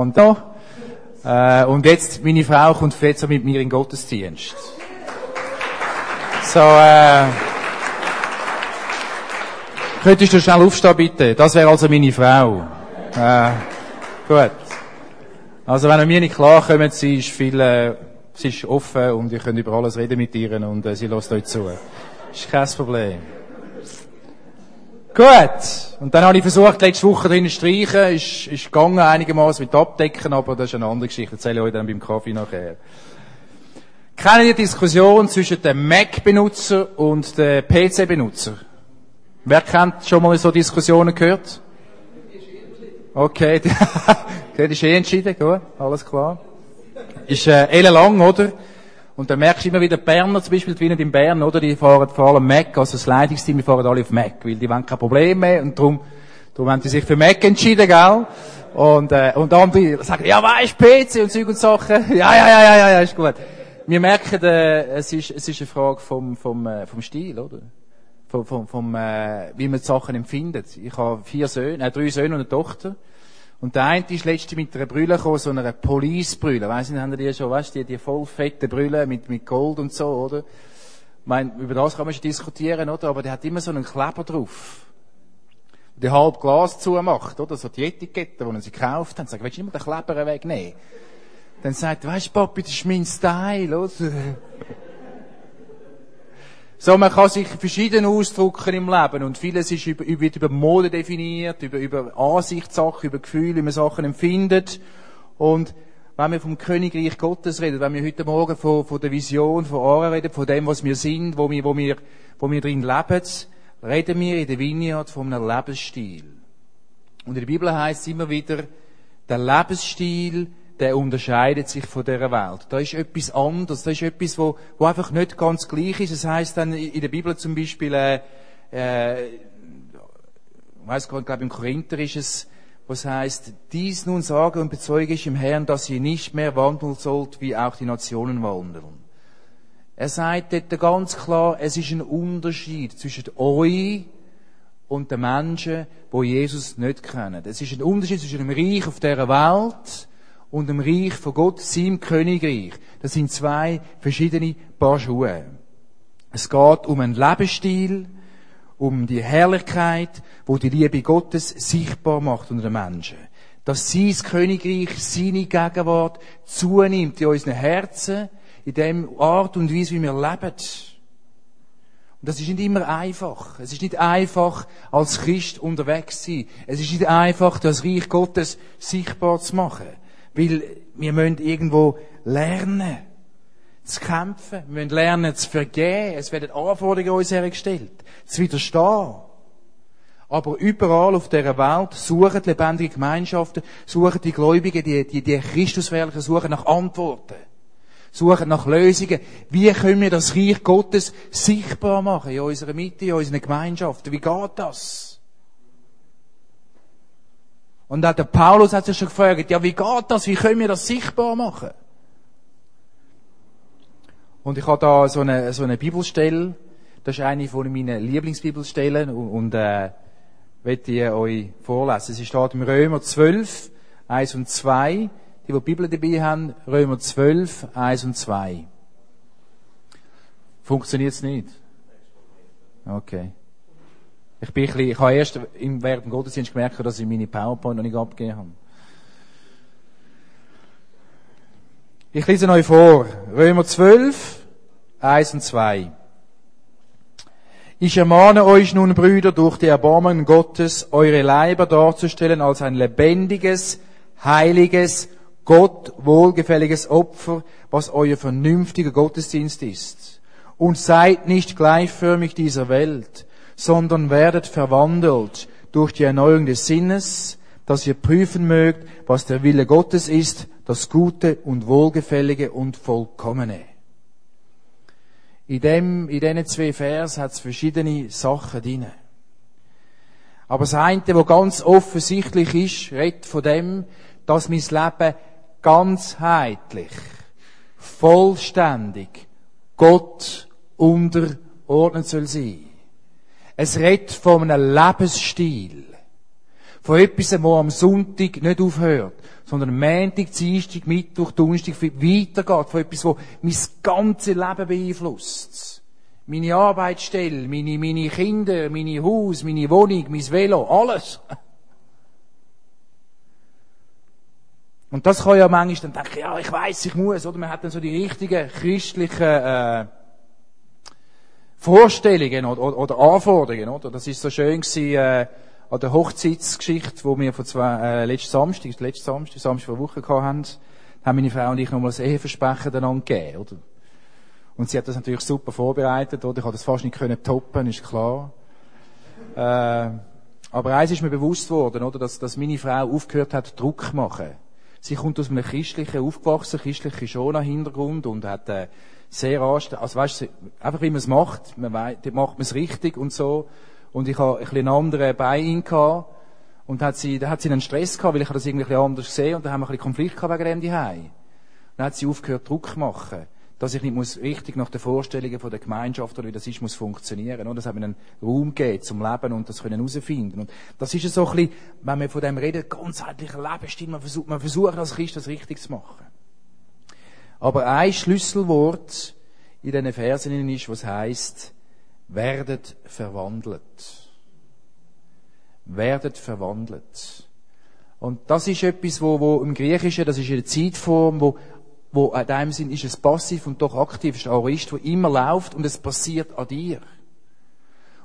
Und, äh, und jetzt, meine Frau kommt jetzt mit mir in den Gottesdienst. So, äh, könntest du schnell aufstehen, bitte? Das wäre also meine Frau. Äh, gut. Also, wenn mir nicht klar kommt, sie ist viel, äh, sie ist offen und ihr könnt über alles reden mit ihr und äh, sie lässt euch zu. Ist kein Problem. Gut. Und dann habe ich versucht, letzte Woche drinnen zu streichen. Ist, ist gegangen einigermaßen mit Abdecken, aber das ist eine andere Geschichte. Erzähle ich euch dann beim Kaffee nachher. Kennen die Diskussion zwischen dem Mac-Benutzer und dem PC-Benutzer? Wer kennt schon mal so Diskussionen gehört? Okay, das ist eh entschieden, gut, alles klar. Ist äh, ellenlang, oder? Und dann merkst du immer wieder, Berner zum Beispiel, die in Bern, oder, die fahren vor allem Mac, also das Leitungsteam, die fahren alle auf Mac, weil die wollen kein Problem mehr und darum, darum haben die sich für Mac entschieden, gell? Und, äh, und andere sagen, ja, weisst, PC und Zeug und Sachen. Ja, ja, ja, ja, ja, ja, ist gut. Wir merken, äh, es ist, es ist eine Frage vom, vom, äh, vom Stil, oder? Vom, vom, vom äh, wie man die Sachen empfindet. Ich habe vier Söhne, äh, drei Söhne und eine Tochter. Und der eine ist letztens mit einer Brille gekommen, so einer Police-Brille. Weiss nicht, haben die schon, weißt du, die, die voll fette Brille mit, mit Gold und so, oder? Ich meine, über das kann man schon diskutieren, oder? Aber der hat immer so einen Kleber drauf. Der halb Glas zumacht, oder? So die Etikette, die sie gekauft hat. Sagt, willst du nicht mal den Kleber wegnehmen? Dann sagt weißt du, Papi, das ist mein Style, oder? So, man kann sich verschieden ausdrücken im Leben und vieles ist über, wird über Mode definiert, über, über Ansichtssachen, über Gefühle, wie man Sachen empfindet. Und wenn wir vom Königreich Gottes reden, wenn wir heute Morgen von, von der Vision, von Ora reden, von dem, was wir sind, wo wir, wo wir, wo wir drin leben, reden wir in der Vineyard von einem Lebensstil. Und in der Bibel heißt es immer wieder, der Lebensstil der unterscheidet sich von dieser Welt. Da ist etwas anderes, da ist etwas, wo, wo einfach nicht ganz gleich ist. Es heißt dann in der Bibel zum Beispiel, äh, äh, ich glaube im Korinther ist es, was heißt, dies nun sage und bezeuge ich im Herrn, dass ihr nicht mehr wandeln sollt, wie auch die Nationen wandeln. Er sagt dort ganz klar, es ist ein Unterschied zwischen euch und den Menschen, wo Jesus nicht kennen. Es ist ein Unterschied zwischen dem Reich auf dieser Welt und dem Reich von Gott, seinem Königreich. Das sind zwei verschiedene Paar Schuhe. Es geht um einen Lebensstil, um die Herrlichkeit, wo die Liebe Gottes sichtbar macht unter den Menschen. Dass sein Königreich, seine Gegenwart zunimmt in unseren Herzen, in dem Art und Weise, wie wir leben. Und das ist nicht immer einfach. Es ist nicht einfach, als Christ unterwegs zu sein. Es ist nicht einfach, das Reich Gottes sichtbar zu machen. Weil wir müssen irgendwo lernen, zu kämpfen. Wir müssen lernen, zu vergeben. Es werden Anforderungen an uns hergestellt. Zu widerstehen. Aber überall auf dieser Welt suchen lebendige Gemeinschaften, suchen die Gläubigen, die, die, die Christuswelchen, suchen nach Antworten. Suchen nach Lösungen. Wie können wir das Reich Gottes sichtbar machen in unserer Mitte, in unseren Gemeinschaften? Wie geht das? Und auch der Paulus hat sich schon gefragt, ja, wie geht das? Wie können wir das sichtbar machen? Und ich habe da so eine, so eine Bibelstelle. Das ist eine von meinen Lieblingsbibelstellen und, und äh, möchte ich euch vorlesen. Sie steht im Römer 12, 1 und 2. Die, die die Bibel dabei haben, Römer 12, 1 und 2. Funktioniert's nicht? Okay. Ich bin ein bisschen, ich habe erst während dem Gottesdienst gemerkt, dass ich meine PowerPoint noch nicht abgegeben habe. Ich lese euch vor. Römer 12, 1 und 2. Ich ermahne euch nun, Brüder, durch die Erbarmungen Gottes, eure Leiber darzustellen als ein lebendiges, heiliges, Gott wohlgefälliges Opfer, was euer vernünftiger Gottesdienst ist. Und seid nicht gleichförmig dieser Welt, sondern werdet verwandelt durch die Erneuerung des Sinnes, dass ihr prüfen mögt, was der Wille Gottes ist, das Gute und Wohlgefällige und Vollkommene. In dem, in diesen zwei Vers hat es verschiedene Sachen drin. Aber das eine, was ganz offensichtlich ist, redet von dem, dass mein Leben ganzheitlich, vollständig, Gott unterordnet soll sein. Es redet von einem Lebensstil. Von etwas, das am Sonntag nicht aufhört, sondern Montag, Dienstag, Mittwoch, Donnerstag weitergeht. Von etwas, das mein ganzes Leben beeinflusst. Meine Arbeitsstelle, meine, meine Kinder, meine Haus, meine Wohnung, mein Velo, alles. Und das kann ja manchmal dann denken, ja, ich weiß, ich muss, oder? Man hat dann so die richtigen christlichen, äh, Vorstellungen oder, oder, Anforderungen, oder? Das ist so schön gewesen, äh, an der Hochzeitsgeschichte, wo wir vor zwei, äh, letzten Samstag, letzten Samstag, Samstag vor Woche gehabt haben, haben meine Frau und ich nochmal das Eheversprechen einander gegeben, oder? Und sie hat das natürlich super vorbereitet, oder? Ich habe das fast nicht können toppen, ist klar. Äh, aber eins ist mir bewusst worden, oder? Dass, dass meine Frau aufgehört hat, Druck machen. Sie kommt aus einem christlichen, aufgewachsenen christlichen Schona-Hintergrund und hat, äh, sehr anstrengend, also weißt du, einfach wie man es macht, man weiss, dort macht man es richtig und so. Und ich habe ein bisschen einen anderen Bein gehabt. Und hat sie, da hat sie einen Stress gehabt, weil ich das irgendwie anders gesehen und da haben wir ein bisschen Konflikt gehabt wegen dem daheim. Dann hat sie aufgehört, Druck machen. Dass ich nicht muss richtig nach den Vorstellungen von der Gemeinschaft oder wie das ist, muss funktionieren. Und das hat mir einen Raum gegeben zum Leben und das können herausfinden. Und das ist so ein bisschen, wenn wir von dem reden, ganzheitlicher Lebensstil, man versucht, man versucht als Christ das richtig zu machen. Aber ein Schlüsselwort in diesen Versen ist, was heißt, werdet verwandelt. Werdet verwandelt. Und das ist etwas, wo, wo im Griechischen, das ist eine Zeitform, wo, wo in dem Sinn ist es passiv und doch aktiv, ist ein Aorist, wo immer läuft und es passiert an dir.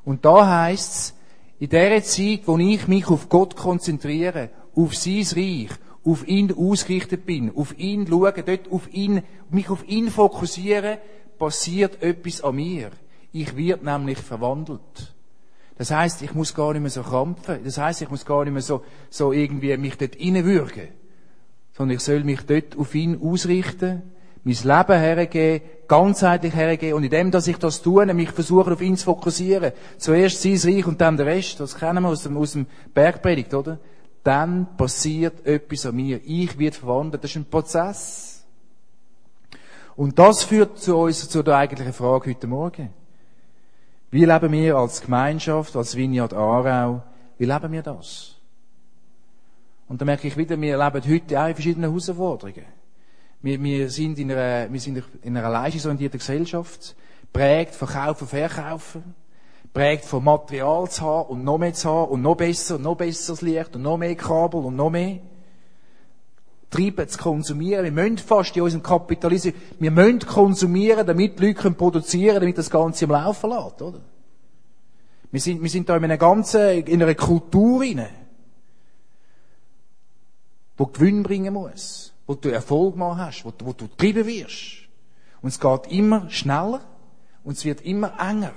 Und da heißt es, in der Zeit, wo ich mich auf Gott konzentriere, auf sein Reich, auf ihn ausgerichtet bin, auf ihn schauen, dort auf ihn, mich auf ihn fokussiere, passiert etwas an mir. Ich wird nämlich verwandelt. Das heißt, ich muss gar nicht mehr so krampfen. Das heißt, ich muss gar nicht mehr so, so irgendwie mich dort reinwürgen. Sondern ich soll mich dort auf ihn ausrichten, mein Leben hergeben, ganzheitlich hergeben. Und indem, dass ich das tue, mich versuche, auf ihn zu fokussieren. Zuerst sein Reich und dann der Rest. Das kennen wir aus dem, aus dem Bergpredigt, oder? dann passiert etwas an mir. Ich werde verwandelt. Das ist ein Prozess. Und das führt zu uns, zu der eigentlichen Frage heute Morgen. Wie leben wir als Gemeinschaft, als Vineyard Aarau, wie leben wir das? Und da merke ich wieder, wir leben heute auch in verschiedenen Herausforderungen. Wir, wir sind in einer, wir sind in einer leistungsorientierten Gesellschaft, prägt Verkaufen, Verkaufen prägt von Material zu haben und noch mehr zu haben und noch besser und noch besseres Licht und noch mehr Kabel und noch mehr. Treiben zu konsumieren. Wir müssen fast in unserem Kapitalismus, wir müssen konsumieren, damit die Leute produzieren können, damit das Ganze im Laufen lässt, oder? Wir sind, wir sind da in einer ganzen, in einer Kultur rein, wo Gewinn bringen muss, wo du Erfolg machen hast, wo, wo du getrieben wirst. Und es geht immer schneller und es wird immer enger.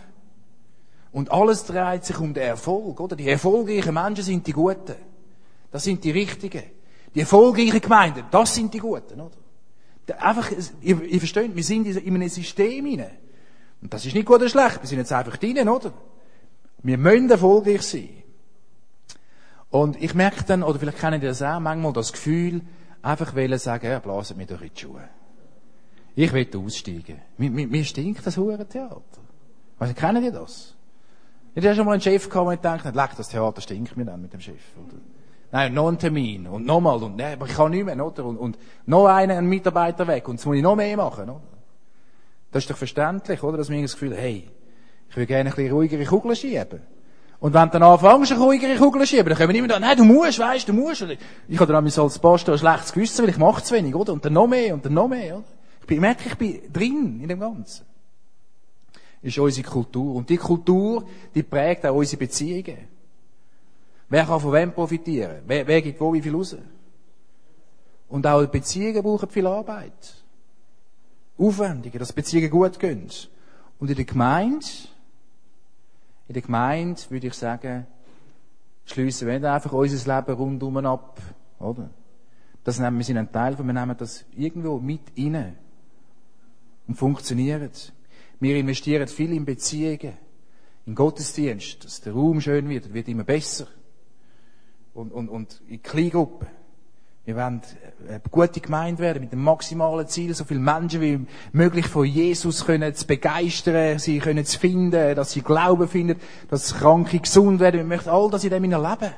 Und alles dreht sich um den Erfolg, oder? Die erfolgreichen Menschen sind die Guten. Das sind die Richtigen. Die erfolgreichen Gemeinden, das sind die Guten, oder? Einfach, ihr, ihr versteht, wir sind in einem System hinein. Und das ist nicht gut oder schlecht, wir sind jetzt einfach drinnen, oder? Wir müssen erfolgreich sein. Und ich merke dann, oder vielleicht kennen die das auch, manchmal das Gefühl, einfach wollen sagen, ja, blasen mir doch in die Schuhe. Ich will aussteigen. Mir, mir, mir stinkt das Hurentheater. Weißt, kennen die das? Ich hatte schon mal einen Chef wo ich dachte, leck, das Theater stinkt mir dann mit dem Chef, oder? Nein, noch ein Termin, und nochmal, und, nein, aber ich kann nicht mehr, oder? Und, und noch einen, einen Mitarbeiter weg, und jetzt muss ich noch mehr machen, oder? Das ist doch verständlich, oder? Dass wir das Gefühl, hey, ich will gerne ein bisschen ruhigere Kugeln schieben. Und wenn du dann anfängst, eine ruhigere Kugeln schieben, dann wir immer da, nein, du musst, weißt, du musst. Ich habe dann als Pastor ein schlechtes Gewissen, weil ich mache zu wenig, oder? Und dann noch mehr, und dann noch mehr, oder? Ich merke, ich bin drin in dem Ganzen ist unsere Kultur. Und die Kultur, die prägt auch unsere Beziehungen. Wer kann von wem profitieren? Wer, wer gibt wo wie viel raus? Und auch Beziehungen brauchen viel Arbeit. Aufwendige, dass Beziehungen gut gehen. Und in der Gemeinde, in der Gemeinde würde ich sagen, schliessen wir nicht einfach unser Leben rundum ab, oder? Das nehmen wir sind ein Teil von, wir nehmen das irgendwo mit rein. Und funktionieren. Wir investieren viel in Beziehungen, in Gottesdienst, dass der Raum schön wird, wird immer besser. Und, und, und in Kleingruppen. Wir wollen eine gute Gemeinde werden mit dem maximalen Ziel, so viele Menschen wie möglich von Jesus können zu begeistern, sie können zu finden, dass sie Glauben finden, dass Kranke gesund werden. Wir möchten all das in dem erleben.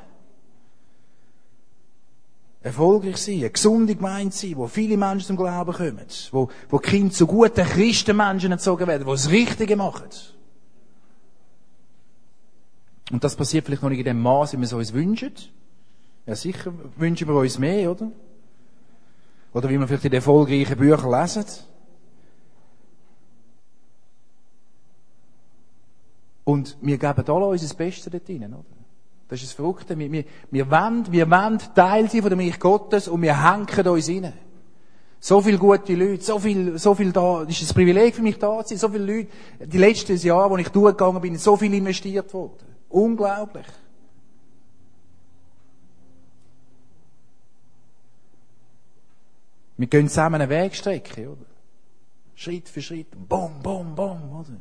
erfolgreich sein, eine gesunde Gemeinde sein, wo viele Menschen zum Glauben kommen, wo, wo Kinder zu guten Christenmenschen erzogen werden, die das Richtige machen. Und das passiert vielleicht noch nicht in dem Maß, wie wir es uns wünschen. Ja, sicher wünschen wir uns mehr, oder? Oder wie wir vielleicht in erfolgreichen Büchern lesen. Und wir geben alle unser Bestes dort rein, oder? Das ist das Verrückte. Wir, wir, wir, wollen, wir wollen Teil sein von dem Reich Gottes und wir hängen uns rein. So viele gute Leute, so viel, so viel da, ist ein Privileg für mich da zu sein, so viele Leute, die letzten Jahre, wo ich durchgegangen bin, so viel investiert worden. Unglaublich. Wir gehen zusammen eine Wegstrecke, oder? Schritt für Schritt, bom, bom, bom, oder?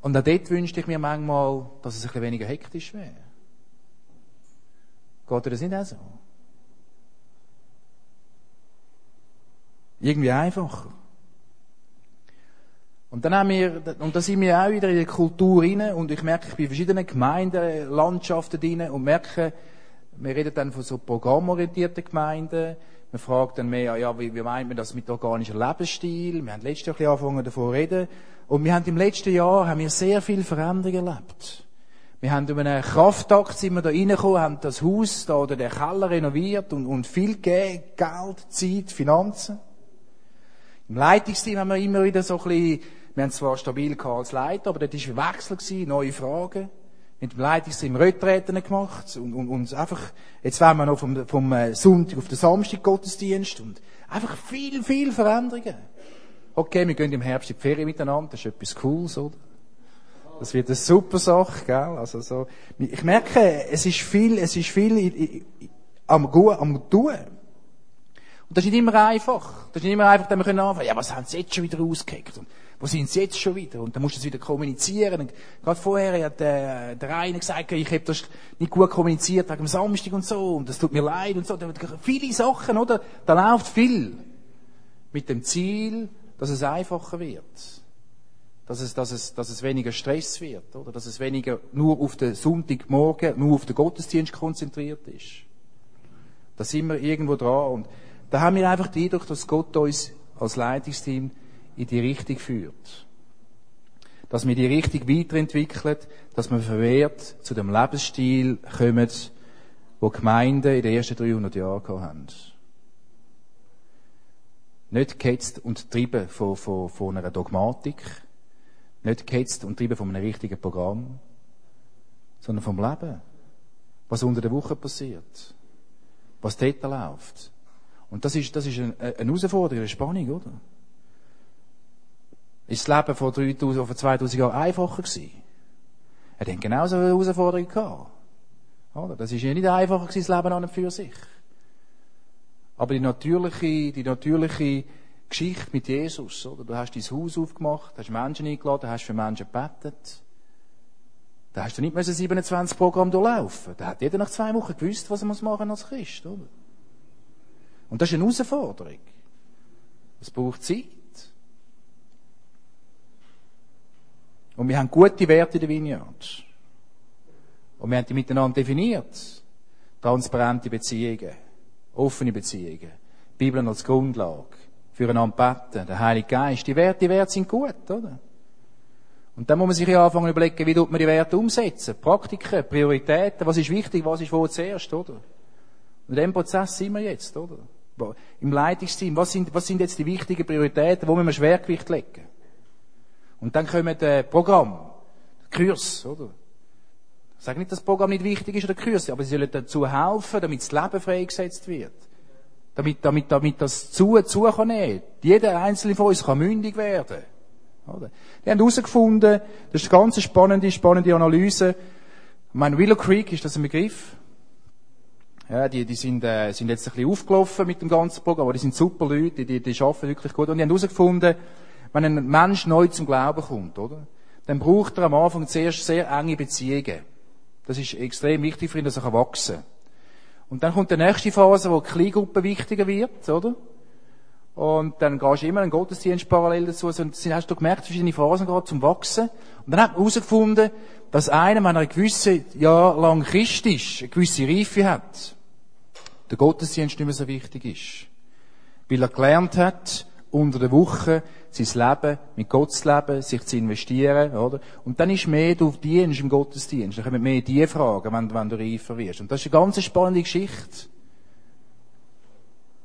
Und auch dort wünschte ich mir manchmal, dass es ein bisschen weniger hektisch wäre. Geht das nicht auch so? Irgendwie einfacher. Und dann haben wir, und da sind wir auch wieder in der Kultur rein, und ich merke, ich bin in verschiedenen Gemeinden, Landschaften drin, und merke, wir reden dann von so programmorientierten Gemeinden, man fragt dann mehr, ja, wie, wie meint man das mit organischem Lebensstil? Wir haben letztes Jahr ein bisschen angefangen davon zu reden. Und wir haben im letzten Jahr haben wir sehr viel Veränderung erlebt. Wir haben über einen Kraftakt sind wir da reingekommen, haben das Haus da oder den Keller renoviert und, und viel gegeben, Geld, Zeit, Finanzen. Im Leitungsteam haben wir immer wieder so ein bisschen, wir haben zwar stabil gehabt als Leiter, aber dort war ein Wechsel, gewesen, neue Fragen. Mit dem Leitungsteam Retreten gemacht und, und, und einfach, jetzt wären wir noch vom, vom äh, Sonntag auf den Samstag Gottesdienst und einfach viel, viel Veränderungen. Okay, wir gehen im Herbst in die Ferien miteinander, das ist etwas Cooles, oder? Das wird eine super Sache, gell? Also so, ich merke, es ist viel, es ist viel am, am Tun. Und das ist nicht immer einfach. Das ist nicht immer einfach, dass wir anfangen können ja, was haben sie jetzt schon wieder rausgekickt? Und wo sind sie jetzt schon wieder? Und dann musst du das wieder kommunizieren. Und gerade vorher hat der, der eine gesagt, ich habe das nicht gut kommuniziert wegen dem Samstag und so, und das tut mir leid und so. Da viele Sachen, oder? Da läuft viel. Mit dem Ziel, dass es einfacher wird. Dass es, dass es, dass es weniger Stress wird, oder? Dass es weniger nur auf den Sonntagmorgen, nur auf den Gottesdienst konzentriert ist. Da sind wir irgendwo dran. Und da haben wir einfach den Eindruck, dass Gott uns als Leitungsteam in die Richtung führt. Dass wir die Richtung weiterentwickeln, dass wir verwehrt zu dem Lebensstil kommen, wo Gemeinden in den ersten 300 Jahren haben. Nicht gehetzt und getrieben von, von, von einer Dogmatik, nicht gehetzt und getrieben von einem richtigen Programm, sondern vom Leben. Was unter der Woche passiert. Was dort läuft. Und das ist, das ist eine, eine Herausforderung, eine Spannung, oder? Ist das Leben vor 3000, vor 2000 Jahren einfacher gewesen? Er hat genauso eine Herausforderung gehabt. Oder? Das ist ja nicht einfacher gewesen, das Leben an und für sich. Aber die natürliche, die natürliche Geschichte mit Jesus, oder? Du hast dein Haus aufgemacht, hast Menschen eingeladen, hast für Menschen gebetet. Da hast du nicht mehr 27 Programm durchlaufen. Da hat jeder nach zwei Wochen gewusst, was er muss machen als Christ, oder? Und das ist eine Herausforderung. Es braucht Zeit. Und wir haben gute Werte in der Vineyard. Und wir haben die miteinander definiert. Transparente Beziehungen, offene Beziehungen, Bibel als Grundlage, füreinander beten, der Heilige Geist. Die Werte, die Werte sind gut, oder? Und dann muss man sich ja anfangen überlegen, wie tut man die Werte umsetzen? Praktiken, Prioritäten, was ist wichtig, was ist wo zuerst, oder? Und in dem Prozess sind wir jetzt, oder? Im Leitungsteam, was sind, was sind jetzt die wichtigen Prioritäten, wo müssen wir Schwergewicht legen? Und dann kommen die Programm, Kurs, oder? Ich sage nicht, dass das Programm nicht wichtig ist oder Kurs, aber sie sollen dazu helfen, damit das Leben freigesetzt wird. Damit, damit, damit das zu, zu kann nehmen. Jeder einzelne von uns kann mündig werden. Oder? Die haben herausgefunden, das ist eine ganz spannende, spannende Analyse. Ich meine, Willow Creek, ist das ein Begriff? Ja, die, die sind, äh, sind jetzt ein bisschen aufgelaufen mit dem ganzen Programm, aber die sind super Leute, die, die, die arbeiten wirklich gut. Und die haben herausgefunden, wenn ein Mensch neu zum Glauben kommt, oder? Dann braucht er am Anfang zuerst sehr enge Beziehungen. Das ist extrem wichtig für ihn, dass er wachsen kann. Und dann kommt die nächste Phase, wo die Kleingruppe wichtiger wird, oder? Und dann gehst du immer einen Gottesdienst parallel dazu. Dann hast du gemerkt, verschiedene Phasen gerade zum Wachsen. Und dann hat man herausgefunden, dass einer, wenn er ein gewisses Jahr lang Christ ist, eine gewisse Reife hat. der Gottesdienst nicht mehr so wichtig ist. Weil er gelernt hat, unter der Woche sein Leben mit Gott zu leben, sich zu investieren, oder? Und dann ist mehr du Dienst im Gottesdienst. Dann kommen mehr die Fragen, wenn, wenn du reifer wirst. Und das ist eine ganz spannende Geschichte.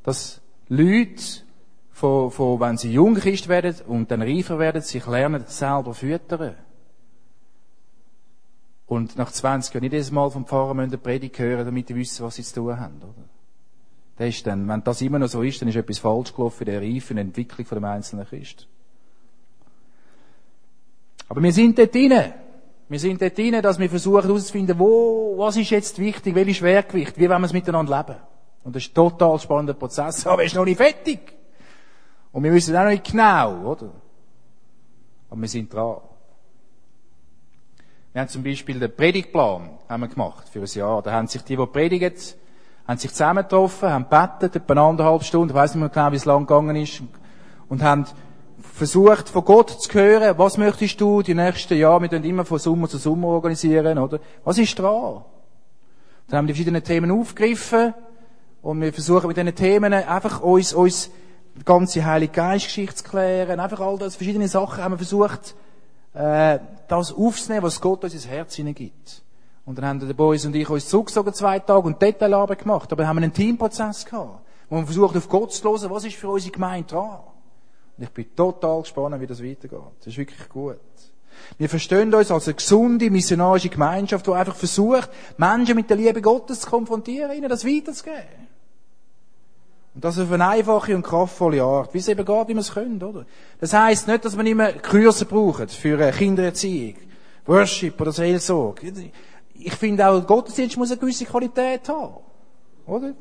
Dass Leute, von, von, wenn sie jung Christ werden und dann reifer werden, sich lernen, selber füttern. Und nach 20 Jahren nicht jedes Mal vom Pfarrer müssen Predigt hören, damit sie wissen, was sie zu tun haben, oder? Das ist dann, wenn das immer noch so ist, dann ist etwas falsch gelaufen in der reifen Entwicklung von dem einzelnen Christ. Aber wir sind dort drin. Wir sind dort drin, dass wir versuchen herauszufinden, wo, was ist jetzt wichtig, welches Schwergewicht, wie wollen wir es miteinander leben. Und das ist ein total spannender Prozess, aber er ist noch nicht fertig. Und wir wissen auch noch nicht genau, oder? Aber wir sind dran. Wir haben zum Beispiel den Predigtplan haben wir gemacht für ein Jahr. Da haben sich die, die predigen, haben sich zusammengetroffen, haben gebetet, etwa anderthalb Stunden, ich weiss nicht mehr genau, wie es lang gegangen ist, und haben versucht, von Gott zu hören, was möchtest du die nächsten Jahre, wir tun immer von Sommer zu Sommer organisieren, oder? Was ist dran? Dann haben wir die verschiedenen Themen aufgegriffen, und wir versuchen mit diesen Themen einfach uns, uns die ganze Heilige Geistgeschichte zu klären, einfach all das, verschiedene Sachen haben wir versucht, äh, das aufzunehmen, was Gott uns ins Herz hineingibt. Und dann haben der Boys und ich uns zurückgezogen zwei Tage und Detailarbeit gemacht. Aber wir haben einen Teamprozess gehabt, wo wir versucht auf Gott zu hören, was ist für unsere Gemeinde dran. Und ich bin total gespannt, wie das weitergeht. Das ist wirklich gut. Wir verstehen uns als eine gesunde missionarische Gemeinschaft, die einfach versucht, Menschen mit der Liebe Gottes zu konfrontieren, ihnen das weiterzugeben. Und das auf eine einfache und kraftvolle Art, wie es eben geht, wie wir es können, oder? Das heisst nicht, dass man immer Kurse braucht für Kindererziehung, Worship oder Seelsorge ich finde auch, Gottesdienst muss eine gewisse Qualität haben. Oder?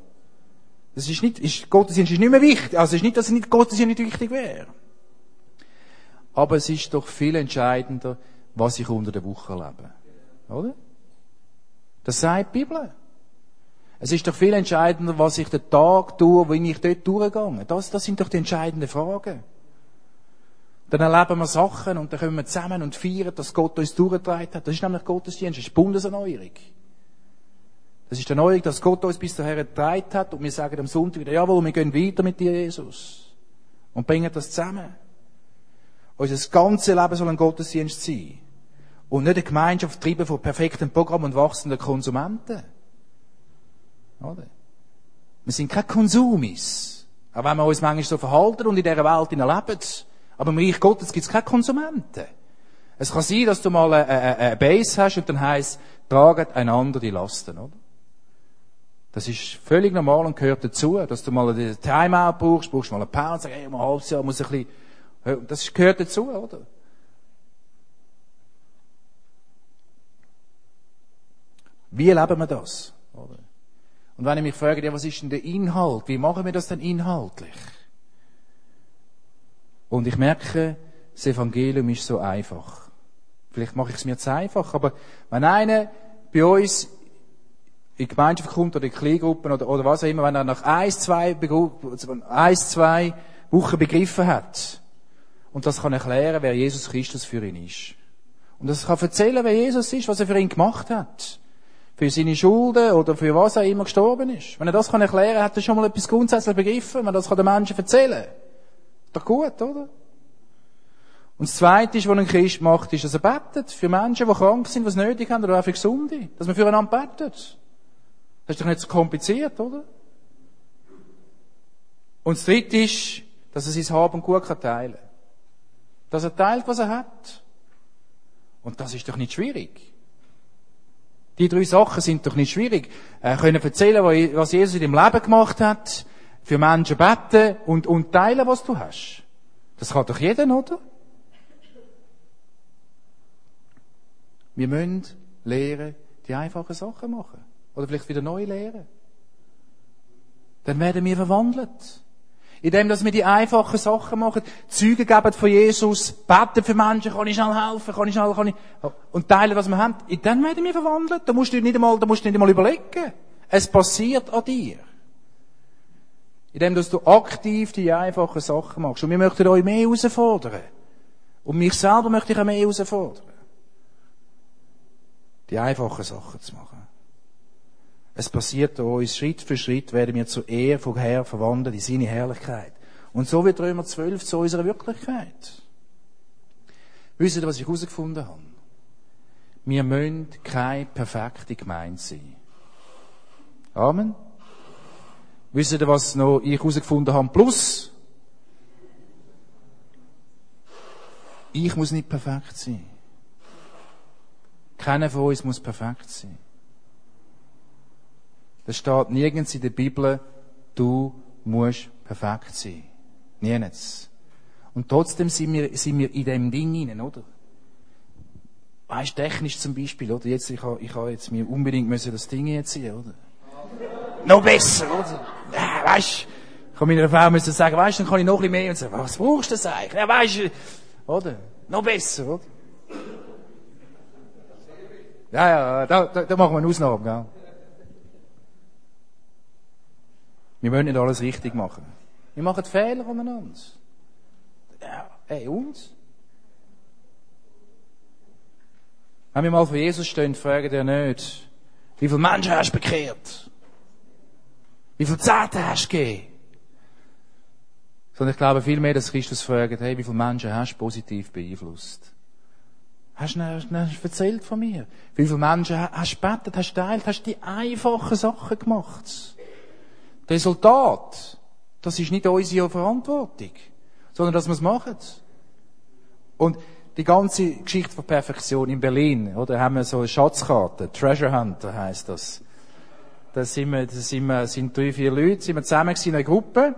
Das ist nicht, ist, Gottesdienst ist nicht mehr wichtig. Also es ist nicht, dass nicht, Gottesdienst nicht wichtig wäre. Aber es ist doch viel entscheidender, was ich unter der Woche erlebe. Oder? Das sagt die Bibel. Es ist doch viel entscheidender, was ich den Tag tue, wenn ich dort durchgehe. Das, das sind doch die entscheidenden Fragen. Dann erleben wir Sachen und dann kommen wir zusammen und feiern, dass Gott uns durchgetragen hat. Das ist nämlich Gottesdienst, das ist Bundeserneuerung. Das ist die Erneuerung, dass Gott uns bis dahin getragen hat und wir sagen am Sonntag wieder, jawohl, wir gehen weiter mit dir, Jesus. Und bringen das zusammen. Unser ganzes Leben soll ein Gottesdienst sein. Und nicht eine Gemeinschaft treiben von perfektem Programm und wachsenden Konsumenten. Oder? Wir sind keine Konsumis. Auch wenn wir uns manchmal so verhalten und in dieser Welt leben, aber im Reich Gottes gibt es keine Konsumenten. Es kann sein, dass du mal eine, eine, eine Base hast und dann heisst, traget einander die Lasten, oder? Das ist völlig normal und gehört dazu, dass du mal eine Timeout brauchst, brauchst mal eine Pause, hey, um ein halbes Jahr muss ein bisschen, das gehört dazu, oder? Wie erleben wir das? Oder? Und wenn ich mich frage, ja, was ist denn der Inhalt? Wie machen wir das denn inhaltlich? Und ich merke, das Evangelium ist so einfach. Vielleicht mache ich es mir zu einfach, aber wenn einer bei uns in die Gemeinschaft kommt oder in Kleingruppen oder, oder was auch immer, wenn er nach ein, zwei, ein, zwei Wochen begriffen hat und das kann erklären, wer Jesus Christus für ihn ist. Und das kann erzählen, wer Jesus ist, was er für ihn gemacht hat. Für seine Schulden oder für was er immer gestorben ist. Wenn er das kann erklären, hat er schon mal etwas grundsätzlich begriffen, wenn er das kann den Menschen erzählen kann. Doch gut, oder? Und das Zweite, was ein Christ macht, ist, dass er betet für Menschen, die krank sind, die es nötig haben, oder auch für Gesunde. Dass man füreinander betet. Das ist doch nicht so kompliziert, oder? Und das Dritte ist, dass er sein Haben Gut teilen kann. Dass er teilt, was er hat. Und das ist doch nicht schwierig. Die drei Sachen sind doch nicht schwierig. Er können erzählen, was Jesus in dem Leben gemacht hat, für Menschen beten und, und teilen, was du hast. Das kann doch jeder, oder? Wir müssen lernen, die einfachen Sachen machen. Oder vielleicht wieder neu lernen. Dann werden wir verwandelt. Indem, dass wir die einfachen Sachen machen, Züge geben von Jesus, beten für Menschen, kann ich schnell helfen, kann ich schnell, kann ich, und teilen, was wir haben. Dann werden wir verwandelt. Da musst du nicht einmal, da musst du nicht einmal überlegen. Es passiert an dir. Indem, dass du aktiv die einfachen Sachen machst. Und wir möchten euch mehr herausfordern. Und mich selber möchte ich auch mehr herausfordern. Die einfachen Sachen zu machen. Es passiert uns, Schritt für Schritt werden wir zur Ehre von Herr verwandelt in seine Herrlichkeit. Und so wird Römer 12 zu unserer Wirklichkeit. Wisst ihr, was ich herausgefunden habe? Wir müssen keine perfekte Gemeinde sein. Amen. Wisst ihr, was noch ich herausgefunden habe? Plus, ich muss nicht perfekt sein. Keiner von uns muss perfekt sein. Das steht nirgends in der Bibel, du musst perfekt sein. Nirgends. Und trotzdem sind wir, sind wir in dem Ding hinein, oder? Weißt, technisch zum Beispiel, oder? Jetzt, ich habe, ich habe jetzt mir unbedingt müssen das Ding jetzt ziehen, oder? noch besser, oder? Weißt, ich kann meiner Frau müssen sagen, weißt, dann kann ich noch ein bisschen mehr und sagen, was brauchst du das eigentlich? Ja, weißt, oder? Noch besser, oder? Ja, ja, da, da, da machen wir eine Ausnahme, gell? Wir wollen nicht alles richtig machen. Wir machen Fehler aneinander. Ja, hey, uns? Wenn wir mal vor Jesus stehen, fragen wir nicht, wie viele Menschen hast du bekehrt? Wie viele Zehnten hast du gegeben? Sondern ich glaube vielmehr, dass Christus fragt, hey, wie viele Menschen hast du positiv beeinflusst? Hast du hast erzählt von mir? Wie viele Menschen hast du gebetet, hast du teilt, hast du die einfachen Sachen gemacht? Das Resultat, das ist nicht unsere Verantwortung, sondern dass wir es machen. Und die ganze Geschichte von Perfektion in Berlin, oder, haben wir so eine Schatzkarte, Treasure Hunter heißt das. Da sind wir, da sind wir, sind drei, vier Leute, sind wir zusammen in einer Gruppe,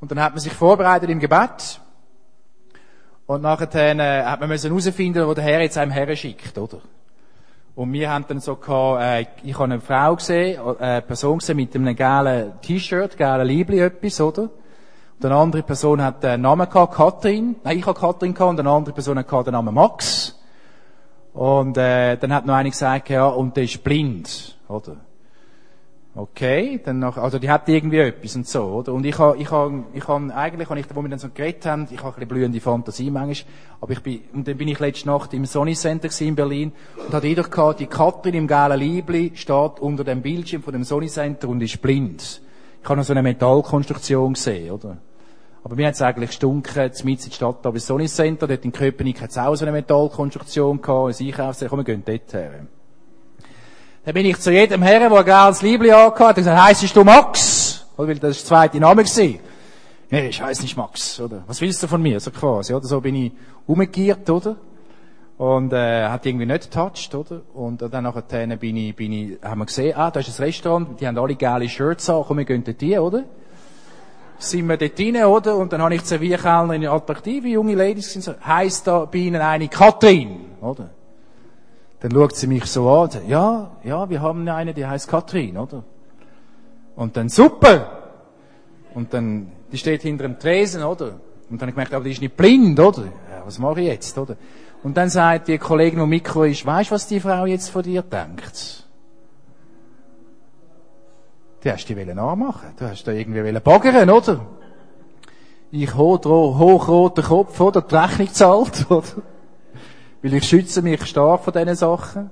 und dann hat man sich vorbereitet im Gebet, und nachher äh, hat man müssen herausfinden, wo der Herr jetzt einem Herren schickt, oder? Und wir haben dann so gehabt, äh, ich habe eine Frau gesehen, äh, eine Person gesehen mit einem gelben T-Shirt, gelben Liebli etwas, oder? Und eine andere Person hat einen Namen gehabt, Katrin. Nein, ich habe Katrin gehabt und eine andere Person hat den Namen Max. Und äh, dann hat noch eine gesagt, ja, und der ist blind, oder? Okay, dann noch, also die hat irgendwie etwas und so, oder? Und ich habe, ich habe, ich habe, eigentlich, als ich, wo wir dann so geredet haben, ich habe ein bisschen blühende Fantasie manchmal, aber ich bin, und dann bin ich letzte Nacht im Sony Center in Berlin und hatte wieder gehabt, die Katrin im gelben Liebli steht unter dem Bildschirm von dem Sony Center und ist blind. Ich habe noch so eine Metallkonstruktion gesehen, oder? Aber mir hat es eigentlich gestunken, mit in die Stadt, aber das Sony Center, dort in Köpenick hat es auch so eine Metallkonstruktion gehabt, ein Einkaufs, komm, wir gehen dort her. Dann bin ich zu jedem Herrn, der ein geiles Liebli angehabt hat, gesagt, heisst du Max? Oder, weil das ist der zweite Name gewesen. Nee, ich heiss nicht Max, oder? Was willst du von mir? So quasi, oder? So bin ich umgekehrt, oder? Und, äh, hat irgendwie nicht getoucht, oder? Und dann nachher bin ich, bin ich, haben wir gesehen, ah, da ist ein Restaurant, die haben alle geile Shirts an, komm, wir gehen dort hin, oder? Sind wir dort rein, oder? Und dann habe ich die Servierkellnerin, attraktive junge Ladies, so, heisst da bei ihnen eine Katrin, oder? Dann schaut sie mich so an, ja, ja, wir haben eine, die heißt Katrin, oder? Und dann, super! Und dann, die steht hinter dem Tresen, oder? Und dann habe ich gemerkt, aber die ist nicht blind, oder? Ja, was mache ich jetzt, oder? Und dann sagt die Kollegin, die Mikro ist, weißt du, was die Frau jetzt von dir denkt? Die hast du die nachmachen Du hast da irgendwie baggern, oder? Ich hochroter Kopf, oder? Die Rechnung zahlt, oder? Weil ich schütze mich stark von diesen Sachen.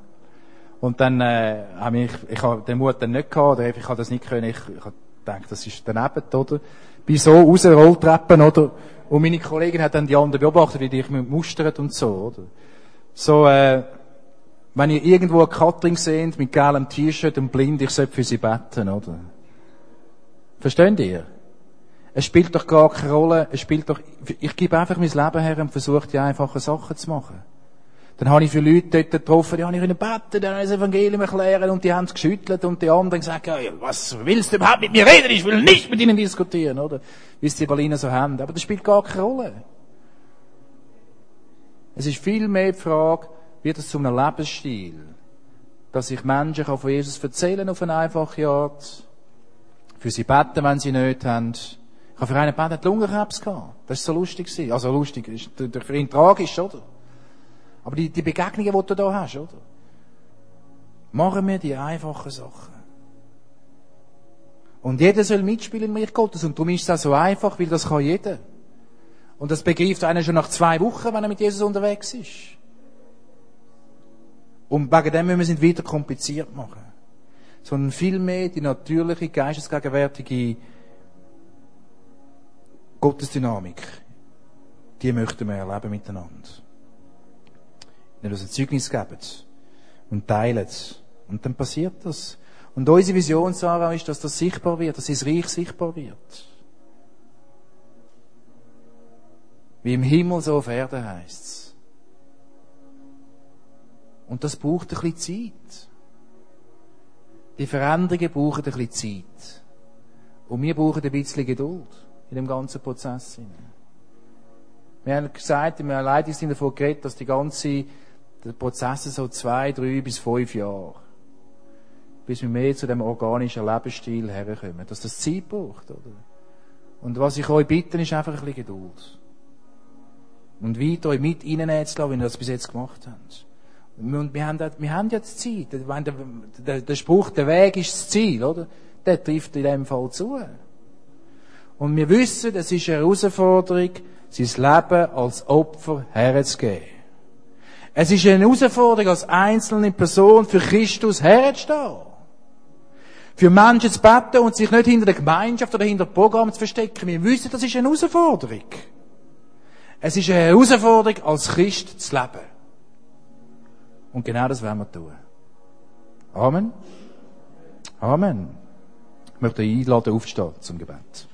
Und dann äh, habe ich, ich habe den Mut dann nicht gehabt, oder ich habe das nicht können, ich, ich habe das ist daneben, oder? Bin so raus, Rolltreppen, oder? Und meine Kollegin hat dann die anderen beobachtet, wie die ich mich mustert und so, oder? So, äh, wenn ihr irgendwo eine Katrin seht, mit gelbem T-Shirt und blind, ich sollte für sie beten, oder? Versteht ihr? Es spielt doch gar keine Rolle, es spielt doch, ich gebe einfach mein Leben her und versuche die einfachen Sachen zu machen. Dann habe ich viele Leute dort getroffen, die habe ich ihnen beten, dann habe ich das Evangelium erklären und die haben es geschüttelt und die anderen gesagt, was willst du überhaupt mit mir reden? Ich will nicht mit ihnen diskutieren, oder? Wie es die Berliner so haben. Aber das spielt gar keine Rolle. Es ist viel mehr die Frage, wird es zu einem Lebensstil, dass ich Menschen von Jesus erzählen auf eine einfache Art, für sie beten, wenn sie nicht haben. Ich habe für einen Beten Lungenkrebs gehabt. Das war so lustig. Also lustig, ist für ihn tragisch, oder? Aber die, die Begegnungen, die du da hast, oder? Machen wir die einfachen Sachen. Und jeder soll mitspielen im Reich Gottes. Und darum ist es auch so einfach, weil das kann jeder. Und das begreift einer schon nach zwei Wochen, wenn er mit Jesus unterwegs ist. Und wegen dem müssen wir es nicht wieder kompliziert machen. sondern vielmehr die natürliche, geistesgegenwärtige Gottesdynamik. Die möchten wir erleben miteinander. Wenn uns ein Zeugnis geben und teilen. Und dann passiert das. Und unsere Vision, Sarah, ist, dass das sichtbar wird, dass das Reich sichtbar wird. Wie im Himmel so auf Erden heisst's. Und das braucht ein bisschen Zeit. Die Veränderungen brauchen ein bisschen Zeit. Und wir brauchen ein bisschen Geduld in dem ganzen Prozess. Wir haben gesagt, wir haben leider davon geredet, dass die ganze der Prozess so zwei, drei bis fünf Jahre, bis wir mehr zu dem organischen Lebensstil herkommen, dass das Zeit braucht, oder? Und was ich euch bitte, ist einfach ein bisschen Geduld und weiter euch mit reinnehmen zu lassen, wie ihr das bis jetzt gemacht habt. Und wir haben, wir haben jetzt Zeit. Der, der, der Spruch, der Weg ist das Ziel, oder? Der trifft in dem Fall zu. Und wir wissen, es ist eine Herausforderung, sein Leben als Opfer herzugeben. Es ist eine Herausforderung, als einzelne Person für Christus herzustehen. Für Menschen zu beten und sich nicht hinter der Gemeinschaft oder hinter dem Programm zu verstecken. Wir wissen, das ist eine Herausforderung. Es ist eine Herausforderung, als Christ zu leben. Und genau das werden wir tun. Amen. Amen. Ich möchte einladen, aufstehen zum Gebet.